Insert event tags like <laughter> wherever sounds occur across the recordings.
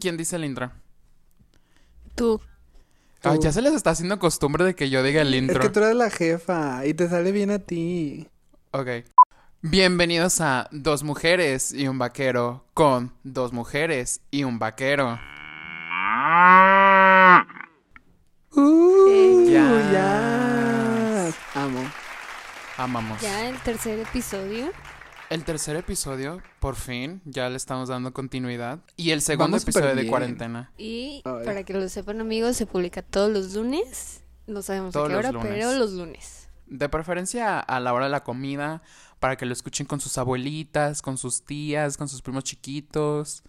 ¿Quién dice el intro? Tú. Ay, Tú. ya se les está haciendo costumbre de que yo diga el Es intro. que tú eres la jefa y te sale bien a ti. Ok. Bienvenidos a Dos Mujeres y un Vaquero con Dos Mujeres y un Vaquero. Uh, Ya. ya. Amo. Amamos. Ya el tercer episodio. El tercer episodio, por fin, ya le estamos dando continuidad. Y el segundo Vamos episodio de cuarentena. Y Ay. para que lo sepan amigos, se publica todos los lunes. No sabemos a qué hora, lunes. pero los lunes. De preferencia a la hora de la comida, para que lo escuchen con sus abuelitas, con sus tías, con sus primos chiquitos.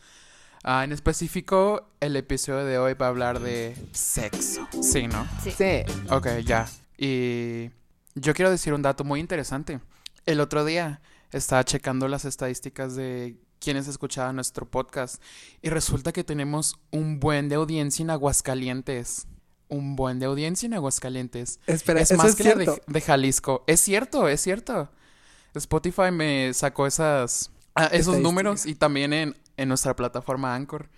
Ah, en específico, el episodio de hoy va a hablar de sexo. Sí, ¿no? Sí. Sí. Ok, ya. Y yo quiero decir un dato muy interesante. El otro día estaba checando las estadísticas de quienes escuchaban nuestro podcast y resulta que tenemos un buen de audiencia en Aguascalientes. Un buen de audiencia en Aguascalientes. Espera, es eso más es que la cierto. de, de Jalisco. Es cierto, es cierto. Spotify me sacó esas, ah, esos números y también en, en nuestra plataforma Anchor.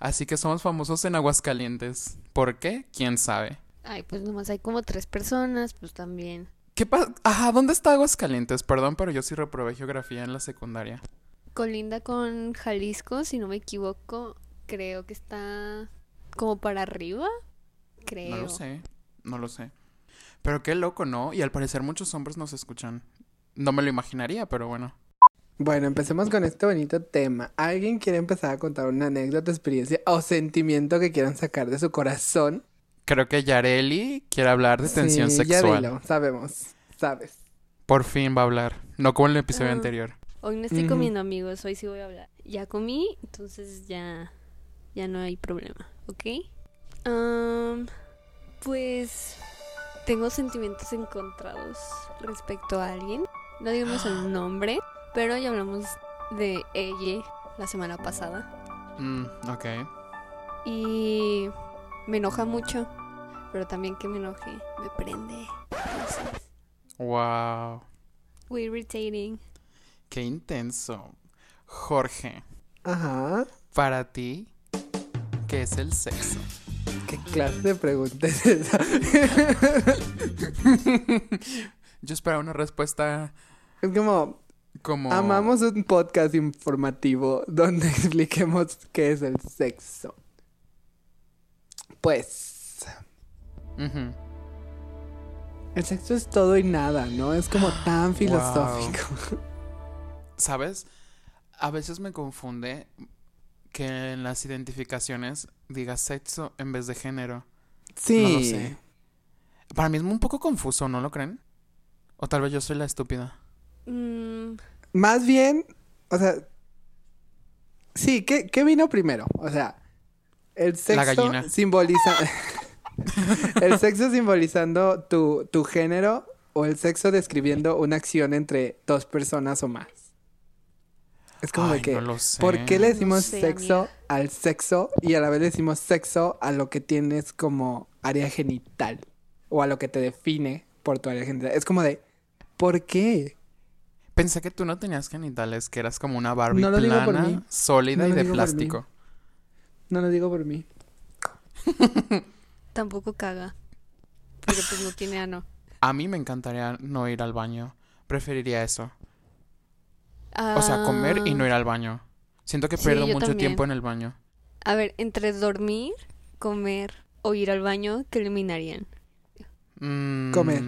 Así que somos famosos en Aguascalientes. ¿Por qué? ¿Quién sabe? Ay, pues nomás hay como tres personas, pues también. ¿Qué pasa? Ajá, ¿dónde está Aguascalientes? Perdón, pero yo sí reprobé geografía en la secundaria. Colinda con Jalisco, si no me equivoco, creo que está como para arriba. Creo. No lo sé, no lo sé. Pero qué loco, ¿no? Y al parecer muchos hombres nos escuchan. No me lo imaginaría, pero bueno. Bueno, empecemos con este bonito tema. ¿Alguien quiere empezar a contar una anécdota, experiencia o sentimiento que quieran sacar de su corazón? Creo que Yareli quiere hablar de tensión Sí, ya sexual. dilo, sabemos, sabes. Por fin va a hablar. No como en el episodio Ah. anterior. Hoy no estoy comiendo, amigos. Hoy sí voy a hablar. Ya comí, entonces ya, ya no hay problema, ¿ok? Am, pues tengo sentimientos encontrados respecto a alguien. No digamos el <gasps> nombre, pero ya hablamos de ella la semana pasada. Mm, ok. Y me enoja mucho, pero también que me enoje me prende. Entonces, Wow. muy irritating. Qué intenso. Jorge, Ajá. para ti, ¿qué es el sexo? ¿Qué clase de pregunta es esa? <laughs> Yo esperaba una respuesta es como, como... amamos un podcast informativo donde <laughs> expliquemos qué es el sexo. Pues, el sexo es todo y nada, ¿no? Es como <gasps> tan filosófico. ¿Sabes? A veces me confunde que en las identificaciones diga sexo en vez de género. Sí. No lo sé. Para mí es un poco confuso, ¿no lo creen? O tal vez yo soy la estúpida. Mm, Más bien, o sea, sí, ¿qué, qué vino primero? O sea, el sexo gallina. simboliza... <laughs> el sexo simbolizando tu, tu género o el sexo describiendo una acción entre dos personas o más. Es como Ay, de que, no lo sé. ¿por qué le No decimos sé, sexo amiga. al sexo y a la vez le decimos sexo a lo que tienes como área genital o a lo que te define por tu área genital? Es como de, ¿por qué? Pensé que tú no tenías genitales, que eras como una Barbie No lo digo por plana, mí. sólida No y de plástico. No lo digo por mí. <laughs> tampoco caga. Pero pues no tiene ano. A mí me encantaría no ir al baño. Preferiría eso. O sea, comer y no ir al baño. Siento que pierdo mucho también. tiempo en el baño. A ver, entre dormir, comer o ir al baño, ¿qué eliminarían? Mm, Comer.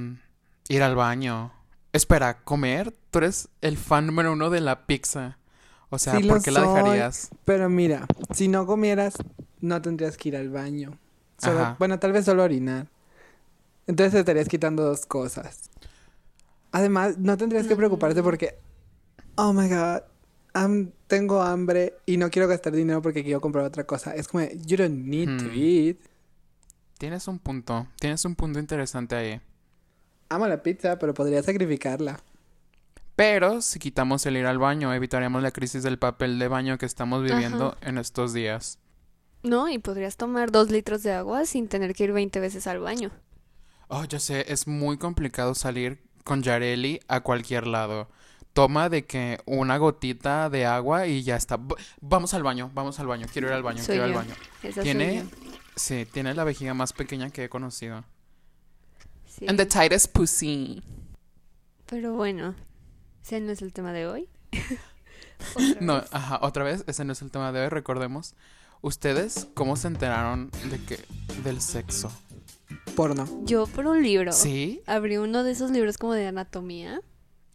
Ir al baño. Espera, ¿comer? Tú eres el fan número uno de la pizza. O sea, Sí ¿por qué la dejarías? Pero mira, si no comieras, no tendrías que ir al baño. Solo- Ajá. bueno, tal vez solo orinar. Entonces te estarías quitando dos cosas. Además, no tendrías que preocuparte Mm. porque, oh my god, am- tengo hambre y no quiero gastar dinero porque quiero comprar otra cosa. Es como, you don't need to Hmm. eat. Tienes un punto. Tienes un punto interesante ahí. Amo la pizza, pero podría sacrificarla. Pero si quitamos el ir al baño, evitaríamos la crisis del papel de baño que estamos viviendo en estos días. No, y podrías tomar dos litros de agua sin tener que ir 20 veces al baño. Oh, yo sé, es muy complicado salir con Yareli a cualquier lado. toma de que una gotita de agua y ya está. Vamos al baño, vamos al baño, quiero ir al baño, Soy quiero ir al baño. Esa soy Tiene, yo. sí, tiene la vejiga más pequeña que he conocido. Sí. And the tightest pussy. Pero bueno, ese no es el tema de hoy. <laughs> Otra No, vez. ajá, otra vez, ese no es el tema de hoy, recordemos. ¿Ustedes cómo se enteraron de que del sexo? Porno. Yo por un libro. ¿Sí? Abrí uno de esos libros como de anatomía,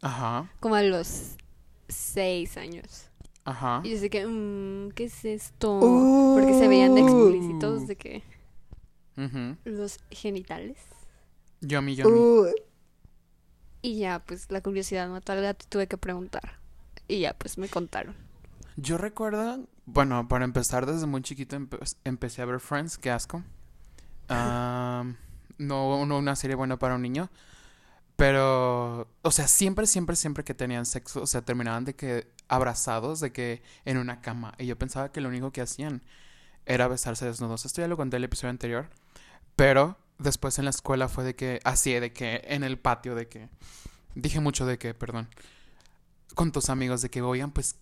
Ajá, como a los seis años. ajá. Y yo sé que, mm, ¿qué es esto? Uh. Porque se veían explícitos de que ujú. los genitales. Yo a mí, yo a mí. Uh, Y ya, pues la curiosidad mató al gato y tuve que preguntar. Y ya, pues me contaron. Yo recuerdo, bueno, para empezar, desde muy chiquito empe- empecé a ver Friends, qué asco. <laughs> No, no una serie buena para un niño. Pero, o sea, siempre, siempre, siempre que tenían sexo, o sea, terminaban de que abrazados, de que en una cama. Y yo pensaba que lo único que hacían era besarse desnudos. Esto ya lo conté en el episodio anterior. Pero después en la escuela fue de que, así, de que en el patio, de que, dije mucho de que, perdón, con tus amigos, de que, oigan, pues,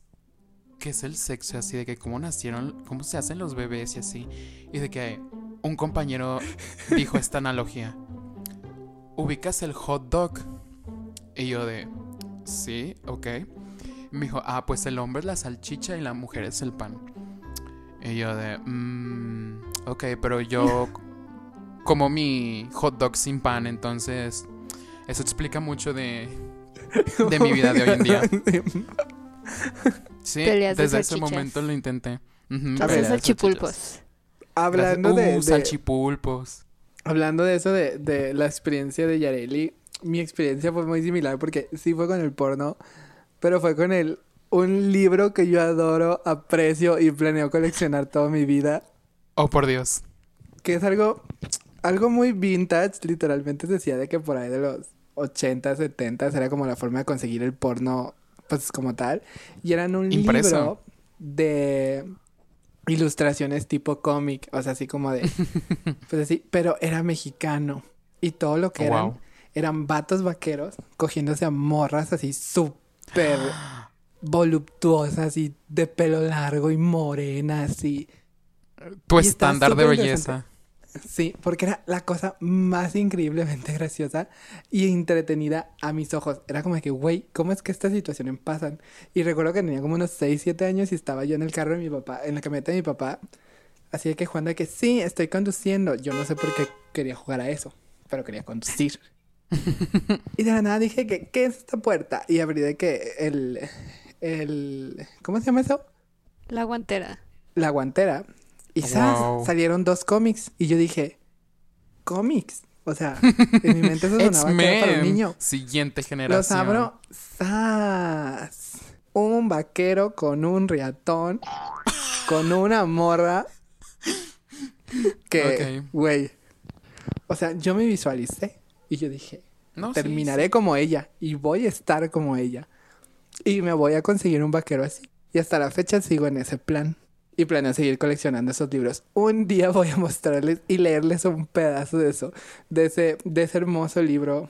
¿qué es el sexo? Así, de que cómo nacieron, cómo se hacen los bebés y así. Y de que un compañero dijo esta analogía. ¿Ubicas el hot dog? Y yo de, sí, ok. Me dijo, ah, pues el hombre es la salchicha y la mujer es el pan. Y yo de, mmm, ok, pero yo <laughs> como mi hot dog sin pan, entonces eso explica mucho de, de mi vida de hoy en día. <laughs> Sí, desde ese momento lo intenté. De salchipulpos. hablando de, Uh, de- salchipulpos. hablando de eso de, de la experiencia de Yareli, mi experiencia fue muy similar porque sí fue con el porno, pero fue con el un libro que yo adoro, aprecio y planeo coleccionar toda mi vida, Oh, por Dios. que es algo algo muy vintage, literalmente decía de que por ahí de los 80, 70 era como la forma de conseguir el porno pues como tal, y eran un Impreso. libro de ilustraciones tipo cómic, o sea, así como de <laughs> pues así, pero era mexicano y todo lo que eran wow. eran vatos vaqueros cogiéndose a morras así súper <gasps> voluptuosas y de pelo largo y morenas y Tu Y estándar de belleza. Sí, porque era la cosa más increíblemente <laughs> graciosa y entretenida a mis ojos. Era como de que, güey, ¿cómo es que estas situaciones pasan? Y recuerdo que tenía como unos 6, 7 años y estaba yo en el carro de mi papá, en la camioneta de mi papá. Así de que Juan de que sí, estoy conduciendo. Yo no sé por qué quería jugar a eso, pero quería conducir. <laughs> y de la nada dije que, ¿qué es esta puerta? Y abrí de que el, el, ¿cómo se llama eso? La guantera. La guantera. Y. Wow. salieron dos cómics. Y yo dije, ¿cómics? O sea, <laughs> en mi mente eso sonaba que era para un niño. Siguiente generación. Los abro, ¡zas! Un vaquero con un riatón, con una morra. Que, güey. O sea, yo me visualicé. Y yo dije, No, sí, terminaré como ella. Y voy a estar como ella. Y me voy a conseguir un vaquero así. Y hasta la fecha sigo en ese plan. Y planeo seguir coleccionando esos libros. Un día voy a mostrarles y leerles un pedazo de eso. De ese, de ese hermoso libro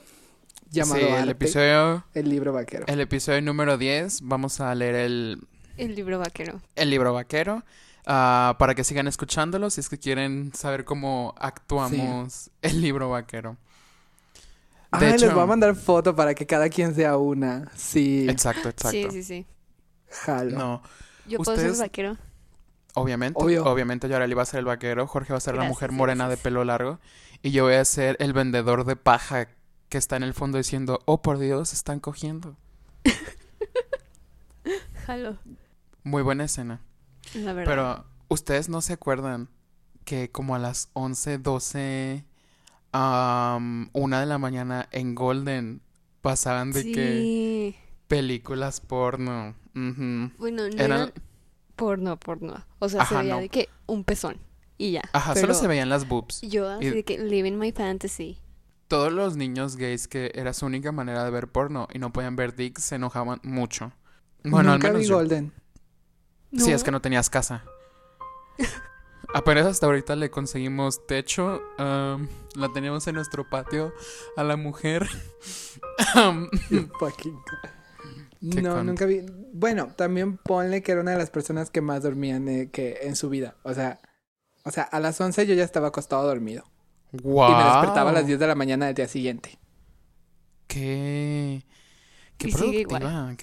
llamado Sí, el Arte, episodio, el libro vaquero. el episodio número 10, vamos a leer el, El libro vaquero. el libro vaquero. ah, para que sigan escuchándolo si es que quieren saber cómo actuamos el libro vaquero. De Ay, hecho, les voy a mandar foto para que cada quien sea una. Sí, exacto, exacto. Sí, sí, sí. jalo. No, Yo puedo ser vaquero. Obviamente, Obvio. obviamente Yareli va a ser el vaquero, Jorge va a ser la mujer morena de pelo largo y yo voy a ser el vendedor de paja que está en el fondo diciendo, "Oh, por Dios, están cogiendo." <laughs> Jalo. Muy buena escena. La verdad. Pero ustedes no se acuerdan que como a las 11, 12, am, una de la mañana en Golden pasaban de sí. que películas porno. Bueno, no Eran- porno, porno. O sea, se veía no. de que un pezón. Y ya. Ajá, Pero solo se veían las boobs. Yo así Y- de que living my fantasy. Todos los niños gays que era su única manera de ver porno y no podían ver dicks se enojaban mucho. Bueno, Nunca al menos vi yo. Golden. Sí, es que no tenías casa. <laughs> Apenas hasta ahorita le conseguimos techo. la teníamos en nuestro patio a la mujer. <laughs> <laughs> Fucking- Qué No, con- nunca vi. Bueno, también ponle que era una de las personas que más dormían eh, que en su vida. O sea, o sea, a las 11 yo ya estaba acostado dormido. Wow. Y me despertaba a las 10 de la mañana del día siguiente. Qué. Qué Y sigue productiva,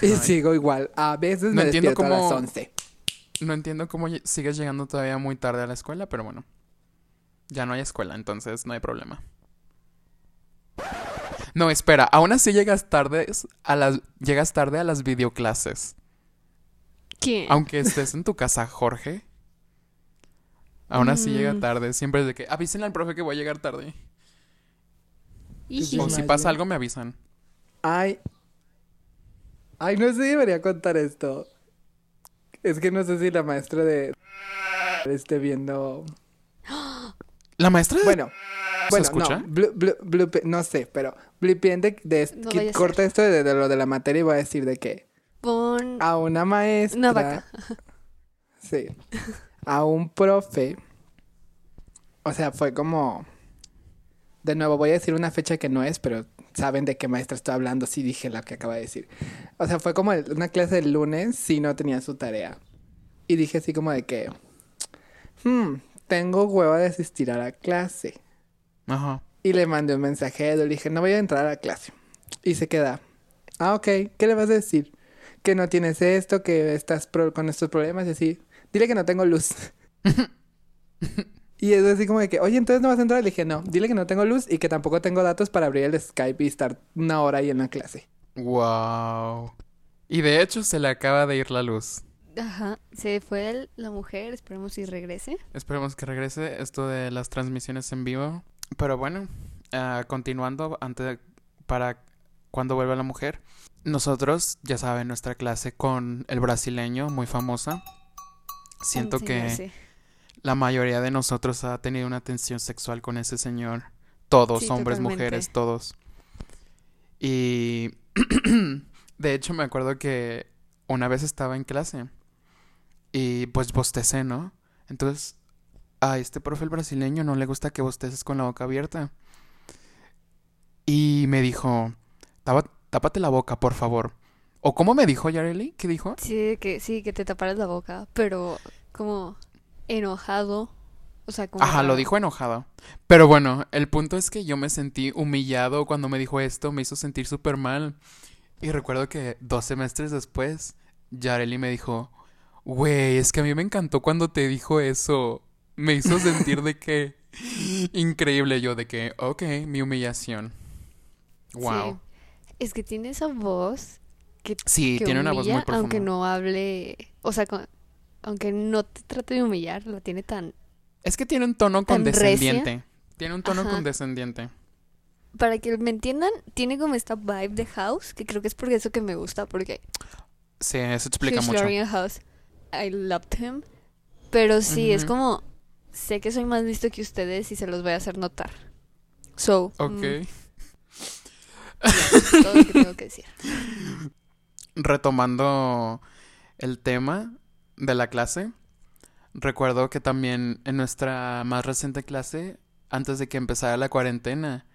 qué Y sigo igual. A veces No me entiendo despierto a las cómo- 11. No entiendo cómo sigues llegando todavía muy tarde a la escuela, pero bueno. Ya no hay escuela, entonces no hay problema. No, espera, aún así llegas tarde a las llegas tarde a las videoclases. ¿Quién? Aunque estés en tu casa, Jorge. Aún así llega Mm. tarde. Siempre es de que avísenle al profe que voy a llegar tarde. O si pasa algo, me avisan. Ay. Ay, no sé si debería contar esto. Es que no sé si la maestra de esté viendo. La maestra de- Bueno, bueno, escucha? no, blu- blu- blupe- no sé, pero blipien de, No a corta esto de, de lo de la materia y voy a decir de que Pon a una maestra, una vaca. <laughs> sí, a un profe, o sea, fue como, de nuevo voy a decir una fecha que no es, pero saben de qué maestra estoy hablando, sí dije la que acaba de decir, o sea, fue como el- una clase del lunes, si no tenía su tarea, y dije así como de que, hmm, tengo hueva de asistir a la clase. Ajá. Y le mandé un mensaje le dije, no voy a entrar a la clase. Y se queda, ah, ok, ¿qué le vas a decir? Que no tienes esto, que estás pro- con estos problemas y así. Dile que no tengo luz. <laughs> y es así como de que, oye, entonces no vas a entrar. Le dije, no, dile que no tengo luz y que tampoco tengo datos para abrir el Skype y estar una hora ahí en la clase. Wow. Y de hecho se le acaba de ir la luz. Ajá. Se fue el- la mujer, esperemos si regrese. Esperemos que regrese esto de las transmisiones en vivo. Pero bueno, ah, continuando antes para cuando vuelva la mujer. Nosotros, ya saben, nuestra clase con el brasileño, muy famosa. Siento que la mayoría de nosotros ha tenido una tensión sexual con ese señor. Todos, Sí, hombres, totalmente. mujeres, todos. Y <clears throat> de hecho me acuerdo que una vez estaba en clase y pues bostecé, ¿no? Entonces a este profe el brasileño no le gusta que bosteces con la boca abierta. Y me dijo, "Tapa- tápate la boca, por favor. ¿O cómo me dijo Yareli? ¿Qué dijo? Sí, que sí, que te taparas la boca, pero como enojado. O sea, como Ajá, lo dijo enojado. Pero bueno, el punto es que yo me sentí humillado cuando me dijo esto, me hizo sentir súper mal. Y recuerdo que dos semestres después, Yareli me dijo, güey, es que a mí me encantó cuando te dijo eso. Me hizo sentir de que... Increíble yo, de que, ok, mi humillación. Wow. Sí. Es que tiene esa voz que, Sí, que tiene una voz muy profunda. aunque no hable, o sea, con- aunque no te trate de humillar, la tiene tan Es que tiene un tono recia. condescendiente. Tiene un tono Ajá. condescendiente. para que me entiendan, tiene como esta vibe de House, que creo que es por eso que me gusta, porque Sí, eso explica Hugh mucho. House, I loved him. Pero sí, es como, sé que soy más listo que ustedes y se los voy a hacer notar. So, Ok. mm, ya, todo lo que tengo que decir. retomando el tema de la clase, recuerdo que también en nuestra más reciente clase, antes de que empezara la cuarentena,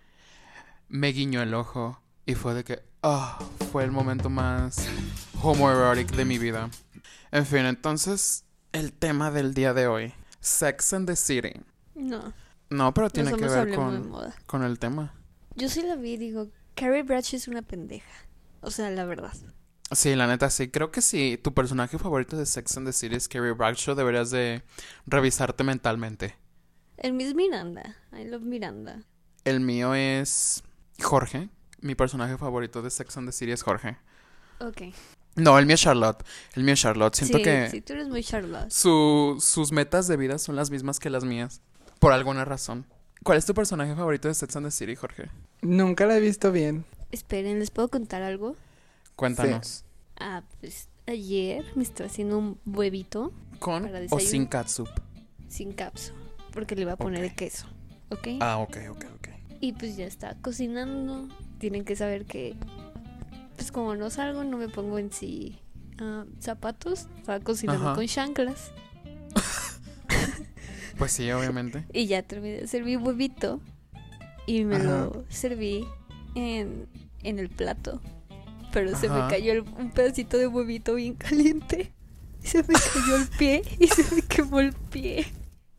me guiñó el ojo y fue de que, ah, fue el momento más homoerotic de mi vida. En fin, entonces, el tema del día de hoy, Sex and the City. No, No, pero tiene que ver con, con el tema. Yo sí la vi y digo, Carrie Bradshaw es una pendeja. O sea, la verdad. Sí, la neta, sí. Creo que si tu personaje favorito de Sex and the City es Carrie Bradshaw, deberías de revisarte mentalmente. El Miss Miranda. I love Miranda. El mío es Jorge. Mi personaje favorito de Sex and the City es Jorge. Ok. No, el mío es Charlotte. El mío es Charlotte. Siento sí, que sí, tú eres muy Charlotte. su- sus metas de vida son las mismas que las mías. Por alguna razón. ¿Cuál es tu personaje favorito de Sex and the City, Jorge? Nunca la he visto bien. Esperen, ¿les puedo contar algo? Cuéntanos. Ah, pues ayer me estaba haciendo un huevito ¿Con Para o sin catsup? sin capsu. Porque le iba a poner el queso. ¿Ok? Ah, ok, ok, ok. Y pues ya está cocinando. Tienen que saber que, pues como no salgo, no me pongo en sí ah, zapatos. Estaba cocinando Ajá. con chanclas. <laughs> Pues sí, obviamente. Y ya terminé de servir huevito. Y me Ajá. lo serví en, en el plato. pero se me cayó el- un pedacito de huevito bien caliente. Y se me cayó el pie y se me quemó el pie.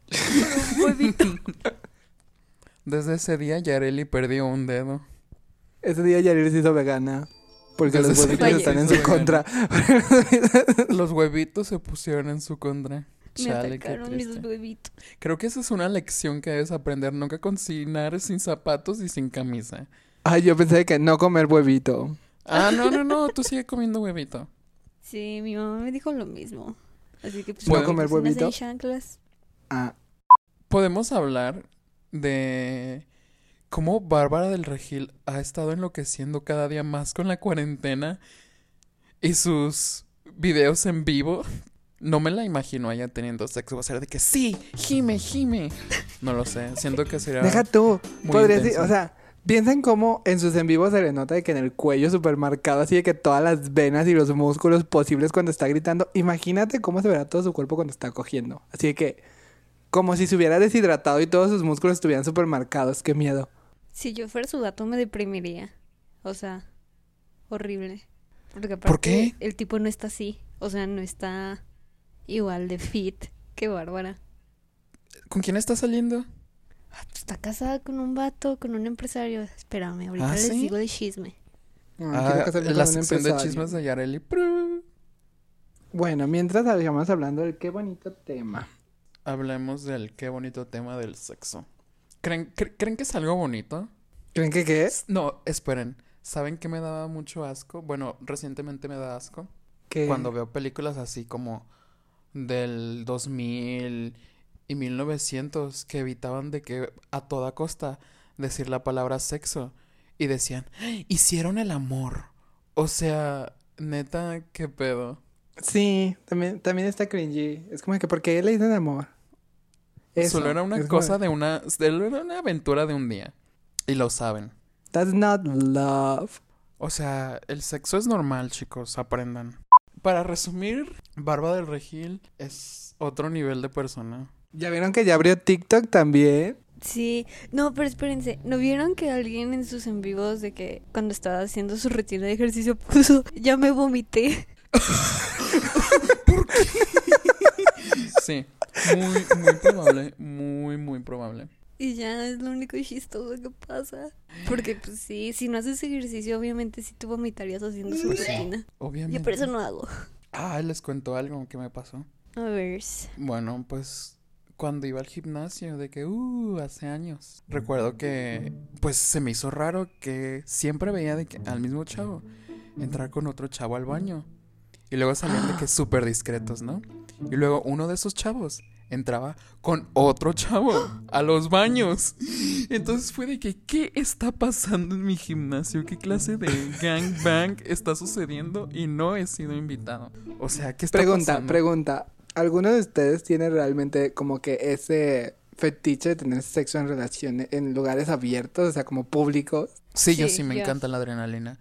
Por un huevito. <laughs> Desde ese día Yareli perdió un dedo. Ese día Yareli se hizo vegana. Porque los huevitos están en su contra. <laughs> Los huevitos se pusieron en su contra. Me Chale, qué atacaron mis huevitos. Creo que esa es una lección que debes aprender. Nunca cocinar sin zapatos y sin camisa. Ay, yo pensé que no comer huevito. Ah, no, no, no. <laughs> Tú sigue comiendo huevito. Sí, mi mamá me dijo lo mismo. Así que pues ¿No ¿por qué comer cocinas huevito? Ah, Podemos hablar de cómo Bárbara del Regil ha estado enloqueciendo cada día más con la cuarentena y sus videos en vivo. No me la imagino ella teniendo sexo. Va a ser de que sí, gime, gime. No lo sé. Siento que será. deja tú. muy Podría decir, o sea, piensa en cómo en sus en vivos se le nota de que en el cuello súper marcado, así de que todas las venas y los músculos posibles cuando está gritando. Imagínate cómo se verá todo su cuerpo cuando está cogiendo. Así de que, como si se hubiera deshidratado y todos sus músculos estuvieran súper marcados. Qué miedo. Si yo fuera su gato me deprimiría. O sea, horrible. Porque aparte ¿Por qué? el tipo no está así. O sea, no está igual de fit. Qué bárbara. ¿Con quién está saliendo? Ah, pues, Está casada con un vato, con un empresario. Espérame, ahorita ¿Ah, les sí? digo de chisme. Ah, casarme la con un sección de chismes de Yareli. Bueno, mientras sigamos hablando del qué bonito tema. Hablemos del qué bonito tema del sexo. ¿Creen, cre- ¿Creen que es algo bonito? ¿Creen que qué es? No, esperen. ¿Saben qué me daba mucho asco? Bueno, recientemente me da asco. Que Cuando veo películas así como del 2000 y 1900 que evitaban de que a toda costa decir la palabra sexo y decían, hicieron el amor. O sea, neta, qué pedo. Sí, también, también está cringy. Es como que, ¿por qué le dicen amor? Eso, Solo era una cosa de una, de era una aventura de un día. Y lo saben. That's not love. O sea, el sexo es normal, chicos, aprendan. Para resumir, Barba del Regil es otro nivel de persona. ¿Ya vieron que ya abrió TikTok también? Sí, no, pero espérense, ¿no vieron que alguien en sus en vivos de que cuando estaba haciendo su rutina de ejercicio puso, ya me vomité? <laughs> <laughs> Sí, muy, muy probable, muy, muy probable. Y ya es lo único chistoso que pasa. Porque pues sí, si no haces ejercicio, obviamente sí tú vomitarías haciendo su Pues sí. rutina. Obviamente. Yo por eso no hago. Ah, les cuento algo que me pasó. A ver. Bueno, pues cuando iba al gimnasio, de que, uh, hace años. Recuerdo que, pues se me hizo raro que siempre veía de que al mismo chavo entrar con otro chavo al baño. Y luego salían de que <gasps> súper discretos, ¿no? Y luego uno de esos chavos entraba con otro chavo a los baños. Entonces fue de que, ¿qué está pasando en mi gimnasio? ¿Qué clase de gangbang está sucediendo? Y no he sido invitado. O sea, ¿qué está Pregunta, pasando? pregunta. ¿Alguno de ustedes tiene realmente como que ese fetiche de tener sexo en relaciones, en lugares abiertos, o sea, como públicos? Sí, yo Sí, me encanta la adrenalina.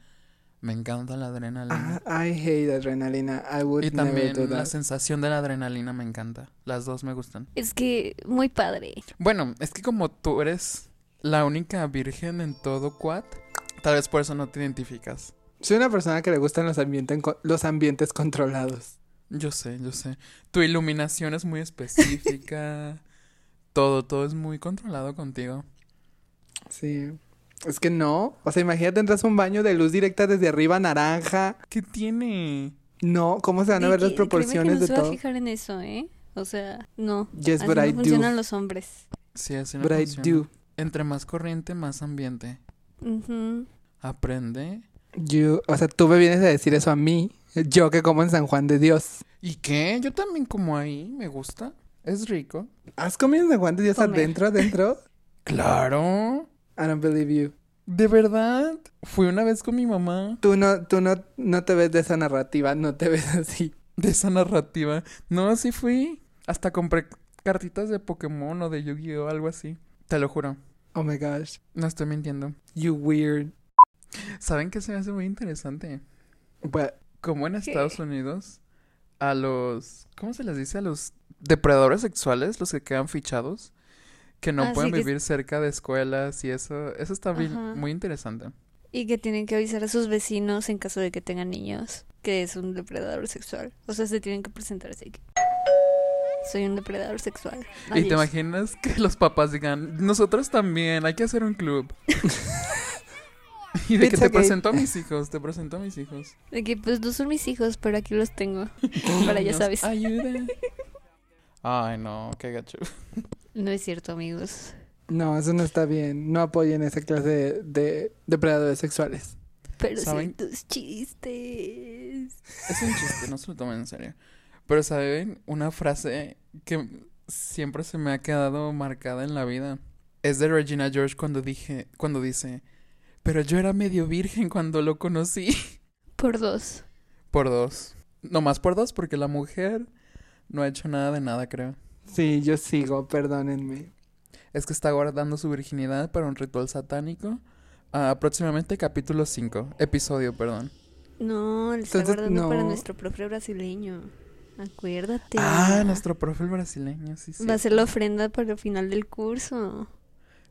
Me encanta la adrenalina. Ah, I hate adrenalina. I would y never también do la that. sensación de la adrenalina me encanta. Las dos me gustan. Es que muy padre. Bueno, es que como tú eres la única virgen en todo Quad, tal vez por eso no te identificas. Soy una persona que le gustan los ambientes, los ambientes controlados. Yo sé, yo sé. Tu iluminación es muy específica. <laughs> todo, todo es muy controlado contigo. Sí. Es que no. O sea, imagínate, entras a un baño de luz directa desde arriba, naranja. ¿Qué tiene? No, ¿cómo se van a ver las que proporciones no de se va a todo? fijar en eso, ¿eh? O sea, no. Yes, Así but no I do. funcionan los hombres. Sí, así no But I do. Entre más corriente, más ambiente. Aprende. You- o sea, tú me vienes a decir eso a mí. Yo que como en San Juan de Dios. ¿Y qué? Yo también como ahí, me gusta. Es rico. ¿Has comido en San Juan de Dios Comer. adentro, adentro? <laughs> Claro. I don't believe you. ¿De verdad? Fui una vez con mi mamá Tú no, tú no, no te ves de esa narrativa, no te ves así. de esa narrativa. No, así fui. Hasta compré cartitas de Pokémon o de Yu-Gi-Oh! algo así. Te lo juro. Oh my gosh. No estoy mintiendo. You weird. ¿Saben qué se me hace muy interesante? But, Como en ¿Qué? Estados Unidos, a los... ¿Cómo se les dice? A los depredadores sexuales, los que quedan fichados, que no pueden que vivir cerca de escuelas y eso. Eso está bien- Ajá. muy interesante. Y que tienen que avisar a sus vecinos en caso de que tengan niños que es un depredador sexual. O sea, se tienen que presentar así. que, Soy un depredador sexual. ¿Y te imaginas que los papás digan, nosotros también, hay que hacer un club? <laughs> y de que te gay. presento a <laughs> mis hijos, te presento a mis hijos. De que pues no son mis hijos, pero aquí los tengo. <laughs> Para ya sabes. Ayuda. Ay, no, qué gacho. No es cierto, amigos. No, eso no está bien. No apoyen esa clase de, de depredadores sexuales. Pero ¿Saben? sí tus chistes. Es un chiste, no se lo tomen en serio. Pero, ¿saben? Una frase que siempre se me ha quedado marcada en la vida. Es de Regina George cuando dije, cuando dice, pero yo era medio virgen cuando lo conocí. Por dos. Por dos. No más por dos, porque la mujer no ha hecho nada de nada, creo. Sí, yo sigo, perdónenme. Es que está guardando su virginidad para un ritual satánico. Ah, próximamente capítulo 5. Episodio, perdón. No, le está Entonces, guardando para nuestro profe brasileño. Acuérdate. Ah, nuestro profe brasileño, sí, sí. Va a ser la ofrenda para el final del curso.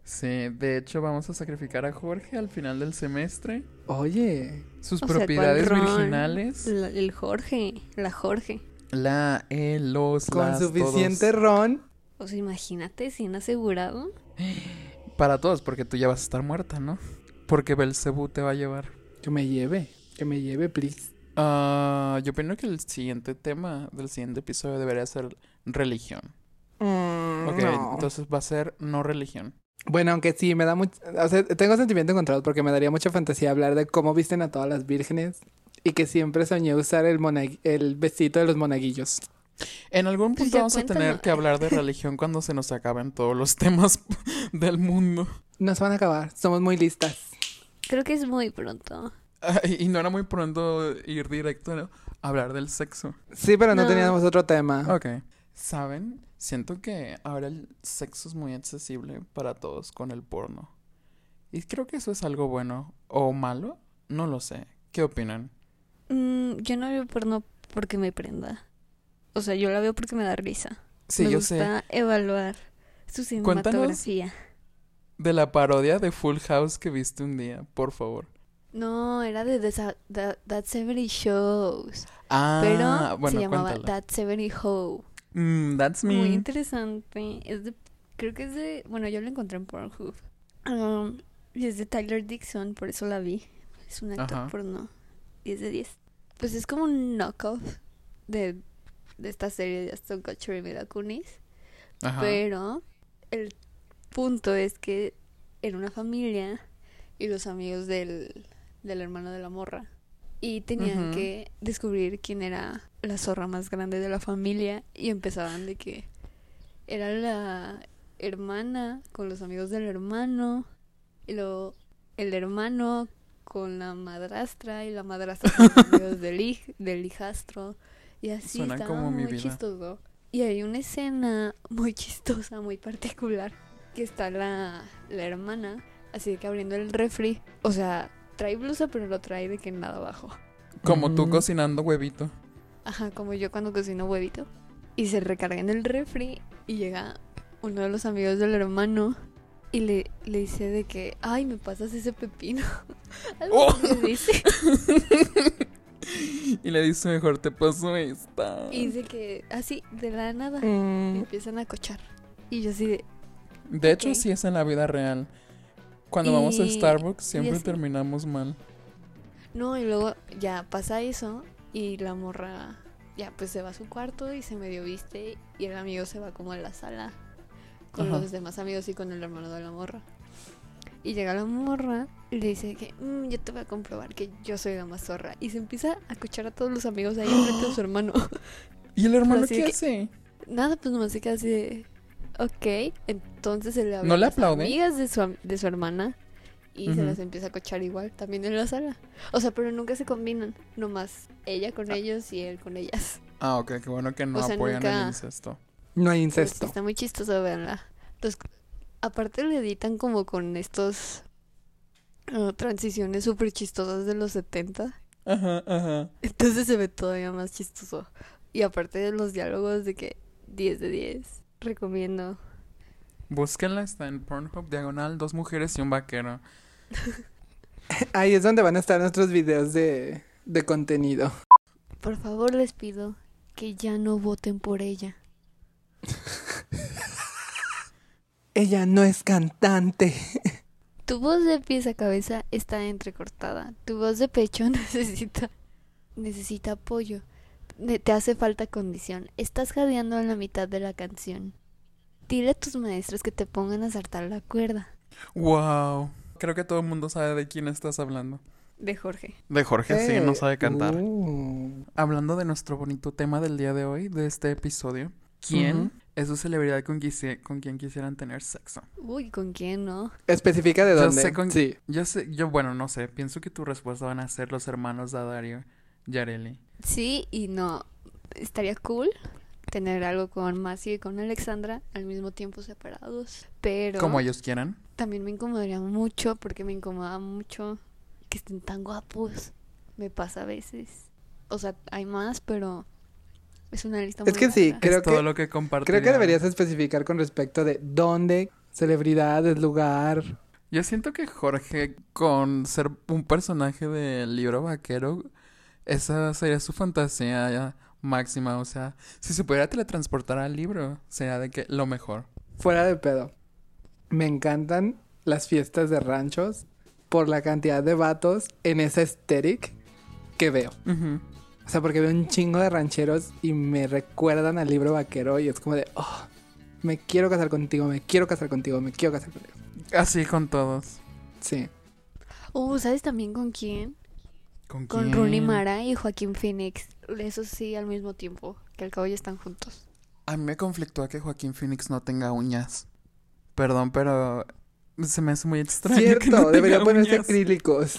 Sí, de hecho vamos a sacrificar a Jorge al final del semestre. Oye, Sus O sea, ¿cuál propiedades virginales. La- el Jorge, la Jorge. La, el, los, con las, suficiente todos. ron. O sea, imagínate, sin asegurado. Para todos, porque tú ya vas a estar muerta, ¿no? Porque Belcebú te va a llevar. Que me lleve, que me lleve, please. Ah, yo opino que el siguiente tema del siguiente episodio debería ser religión. Mm, Ok, no. entonces va a ser no religión. Bueno, aunque sí, me da mucho... O sea, tengo sentimiento encontrado porque me daría mucha fantasía hablar de cómo visten a todas las vírgenes y que siempre soñé usar el, el vestido de los monaguillos. En algún Pues punto vamos a tener que hablar de religión cuando se nos acaben todos los temas <laughs> del mundo. Nos van a acabar, somos muy listas. Creo que es muy pronto. Ay, y no era muy pronto ir directo a hablar del sexo. Sí, pero no, No. teníamos otro tema. Ok. ¿Saben? Siento que ahora el sexo es muy accesible para todos con el porno. Y creo que eso es algo bueno o malo. No lo sé. ¿Qué opinan? Mm, yo no veo porno porque me prenda. O sea, yo la veo porque me da risa. Sí, me yo gusta evaluar su Cuéntanos. cinematografía. sé. De la parodia de Full House que viste un día, por favor. No, era de That, That 70 Shows. Ah, pero bueno, se llamaba cuéntala. That 70 Ho. Mm, that's me. Muy interesante. Es de, creo que es de, bueno, yo la encontré en Pornhub. Um, y es de Tyler Dixon, por eso la vi. Es un actor Ajá. porno. 10 de 10. Pues es como un knockoff de, de esta serie de Aston Kutcher y Mila Kunis. Ajá. Pero el punto es que era una familia y los amigos del, del hermano de la morra. Y tenían que descubrir quién era la zorra más grande de la familia. Y empezaban de que era la hermana con los amigos del hermano. Y luego el hermano con la madrastra. Y la madrastra con los amigos del, hij- del hijastro. Y así Suena estaba como mi muy vida. chistoso. Y hay una escena muy chistosa, muy particular, que está la, la hermana, así de que abriendo el refri, o sea, trae blusa pero lo trae de que nada abajo. Como tú Mm. cocinando huevito. Ajá, como yo cuando cocino huevito. Y se recarga en el refri y llega uno de los amigos del hermano y le, le dice de que, ay, me pasas ese pepino. <laughs> Algo Oh. así le dice. <laughs> y le dice mejor te paso esta. Y dice que así, de la nada, Mm, empiezan a cochar. Y yo así de, De hecho, Ok. sí es en la vida real. Cuando vamos a Starbucks siempre terminamos mal. No, y luego ya pasa eso y la morra ya pues se va a su cuarto y se medio viste y el amigo se va como a la sala con Ajá. los demás amigos y con el hermano de la morra. Y llega la morra y le dice que "Mm, yo te voy a comprobar que yo soy la más zorra. Y se empieza a escuchar a todos los amigos ahí enfrente de su <gasps> hermano. ¿Y el hermano qué que- hace? Nada, pues nomás se queda así de... Ok, entonces se le habla ¿No le las aplaude? amigas de su, de su hermana y se las empieza a cochar igual, también en la sala. O sea, pero nunca se combinan, nomás ella con ellos y él con ellas. Ah, ok, qué bueno que no O sea, apoyan nunca- el incesto. No hay sí incesto. está muy chistoso, véanla. Los- aparte le editan como con estos ah, transiciones súper chistosas de los 70. Ajá, ajá. Entonces se ve todavía más chistoso. Y aparte de los diálogos de que 10 de 10. Recomiendo. Búsquenla, está en Pornhub, diagonal, dos mujeres y un vaquero. <laughs> Ahí es donde van a estar nuestros videos de, de contenido. Por favor, les pido que ya no voten por ella. <laughs> Ella no es cantante. Tu voz de pies a cabeza está entrecortada. Tu voz de pecho <laughs> necesita necesita apoyo. Te hace falta condición. Estás jadeando en la mitad de la canción. Dile a tus maestros que te pongan a saltar la cuerda. Wow. Creo que todo el mundo sabe de quién estás hablando. De Jorge. De Jorge, sí, no sabe cantar. Uh. Hablando de nuestro bonito tema del día de hoy, de este episodio, ¿quién. Es su celebridad con, quisi- con quien quisieran tener sexo? Uy, ¿con quién no? Especifica de Yo dónde. sé con- Sí. Yo sé, yo bueno, no sé, pienso que tu respuesta van a ser los hermanos Dadario y Areli. Sí y no. Estaría cool tener algo con Masi y con Alexandra al mismo tiempo separados. Pero Como ellos quieran. también me incomodaría mucho porque me incomoda mucho que estén tan guapos. Me pasa a veces. O sea, hay más, pero es una lista muy Es que sí. Creo es todo que- lo que compartiría. Creo que deberías especificar con respecto de dónde, celebridades, lugar. Yo siento que Jorge, con ser un personaje del libro vaquero, esa sería su fantasía ya máxima. O sea, si se pudiera teletransportar al libro, sería de que lo mejor. Fuera de pedo. Me encantan las fiestas de ranchos por la cantidad de vatos en esa aesthetic que veo. Ujú. O sea, porque veo un chingo de rancheros y me recuerdan al libro vaquero y es como de, oh, me quiero casar contigo, me quiero casar contigo, me quiero casar contigo. Así con todos. Sí. Uh, ¿sabes también con quién? ¿Con Con quién? Rooney Mara y Joaquín Phoenix. Eso sí, al mismo tiempo. Que al cabo ya están juntos. A mí me conflictúa que Joaquín Phoenix no tenga uñas. Perdón, pero se me hace muy extraño que Cierto, no debería ponerse uñas. acrílicos.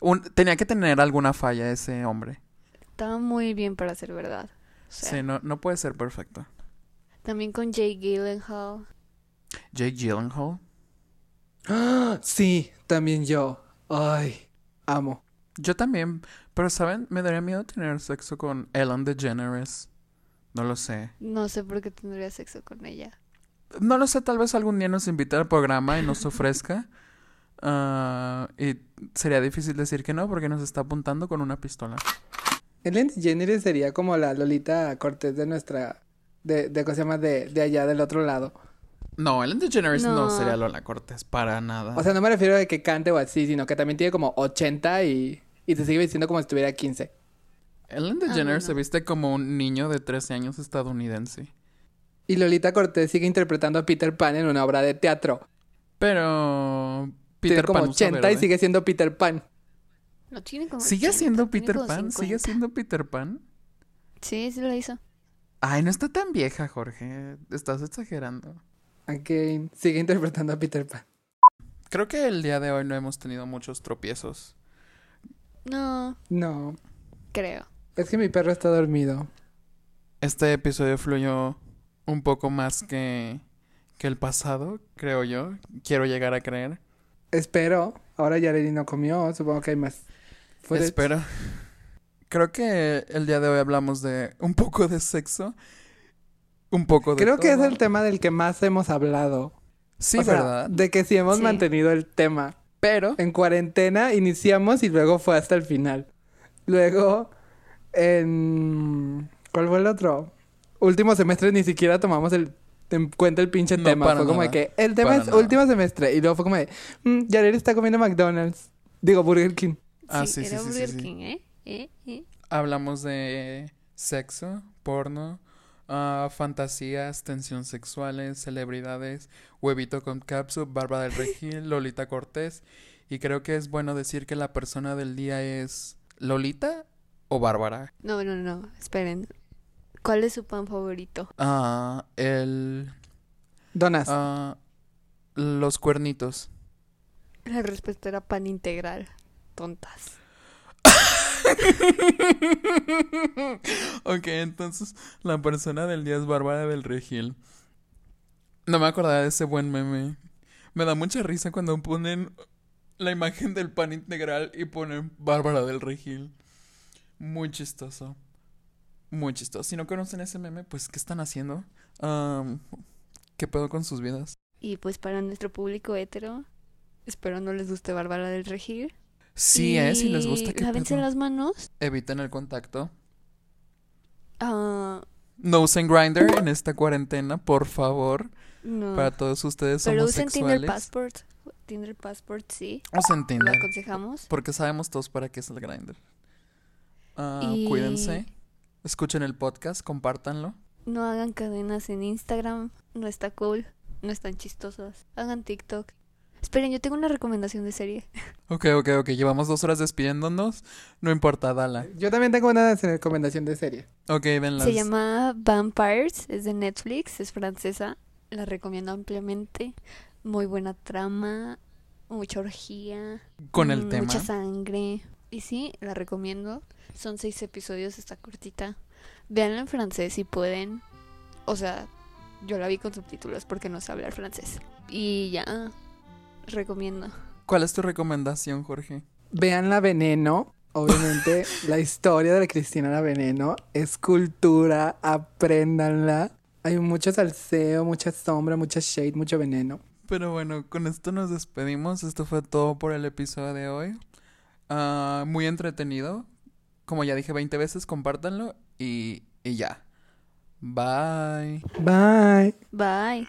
Un- tenía que tener alguna falla ese hombre. Estaba muy bien para ser verdad. O sea, Sí, no, no puede ser perfecto. También con Jay Gyllenhaal. Jake Gyllenhaal. ¡Ah! Sí, también yo. Ay, amo. Yo también, pero ¿saben? Me daría miedo tener sexo con Ellen DeGeneres. No lo sé. No sé por qué tendría sexo con ella. No lo sé, tal vez algún día nos invite al programa y nos <laughs> ofrezca. Ah, y sería difícil decir que no porque nos está apuntando con una pistola. Ellen DeGeneres sería como la Lolita Cortés de nuestra... De, de ¿cómo se llama? De, de allá del otro lado. No, Ellen DeGeneres no, No. sería Lola Cortés, para nada. O sea, no me refiero a que cante o así, sino que también tiene como 80 y, y te sigue diciendo como si tuviera 15. Ellen Ah, DeGeneres no. se viste como un niño de 13 años estadounidense. Y Lolita Cortés sigue interpretando a Peter Pan en una obra de teatro. Pero tiene Peter como Pan usa 80 y sigue siendo Peter Pan. No tiene como. ¿Sigue 80, siendo Peter Pan? ¿Sigue 50. siendo Peter Pan? Sí, sí lo hizo. Ay, no está tan vieja, Jorge. Estás exagerando. Again, sigue interpretando a Peter Pan. Creo que el día de hoy no hemos tenido muchos tropiezos. No, No, creo. es que mi perro está dormido. Este episodio fluyó un poco más que, que el pasado, creo yo. Quiero llegar a creer. Espero. Ahora Yareli no comió, supongo que hay más. Footage. Espero. Creo que el día de hoy hablamos de un poco de sexo. Un poco de Creo que es el tema del que más hemos hablado. Sí, O sea, ¿verdad? De que sí hemos Sí. mantenido el tema. Pero En cuarentena iniciamos y luego fue hasta el final. Luego, en... ¿Cuál fue el otro? Último semestre ni siquiera tomamos el, en cuenta el pinche No, tema. Fue como de que el tema Para es nada. último semestre. Y luego fue como de, mm, Yareli está comiendo McDonald's. Digo, Burger King. Ah, sí, sí, era sí, sí, Burger sí. King, ¿eh? ¿Eh? ¿Eh? hablamos de sexo, porno, ah, fantasías, tensión sexuales, celebridades, huevito con capsu, Barba del <laughs> Regil, Lolita Cortés. Y creo que es bueno decir que la persona del día es Lolita o Bárbara. No, no, no. Esperen. ¿Cuál es su pan favorito? Ah, el... Donas. ah, los cuernitos. La respuesta era pan integral. Tontas. ok, entonces la persona del día es Bárbara del Regil. No me acordaba de ese buen meme. Me da mucha risa cuando ponen la imagen del pan integral y ponen Bárbara del Regil. Muy chistoso. Muy chistoso. Si no conocen ese meme, pues, ¿qué están haciendo? ¿Qué pedo con sus vidas? Y pues para nuestro público hetero, Espero no les guste Bárbara del Regil. Sí, eh, si les gusta que lávense las manos. eviten el contacto. Ah, No usen Grinder en esta cuarentena, por favor. no. Para todos ustedes Pero usen Tinder homosexuales. Passport. Tinder Passport, sí. Usen Lo Tinder. aconsejamos. Porque sabemos todos para qué es el Grinder. Y- Cuídense. Escuchen el podcast, compártanlo. No hagan cadenas en Instagram. No está cool. No están chistosas. Hagan TikTok. Esperen, yo tengo una recomendación de serie. Ok, ok, ok. Llevamos dos horas despidiéndonos. No importa, dala. Yo también tengo una recomendación de serie. Ok, ven las. Se llama Vampires. Es de Netflix. Es francesa. La recomiendo ampliamente. Muy buena trama. Mucha orgía. Con el mm, tema. Mucha sangre. Y sí, la recomiendo. Son seis episodios, está cortita. Véanla en francés si pueden. O sea, yo la vi con subtítulos porque no sé hablar francés. Y ya, recomiendo. ¿Cuál es tu recomendación, Jorge? Vean La Veneno. Obviamente, <laughs> la historia de la Cristina La Veneno es cultura. Apréndanla. Hay mucho salseo, mucha sombra, mucha shade, mucho veneno. Pero bueno, con esto nos despedimos. Esto fue todo por el episodio de hoy. Ah, muy entretenido. Como ya dije 20 veces, compártanlo y, y ya. Bye. Bye. Bye.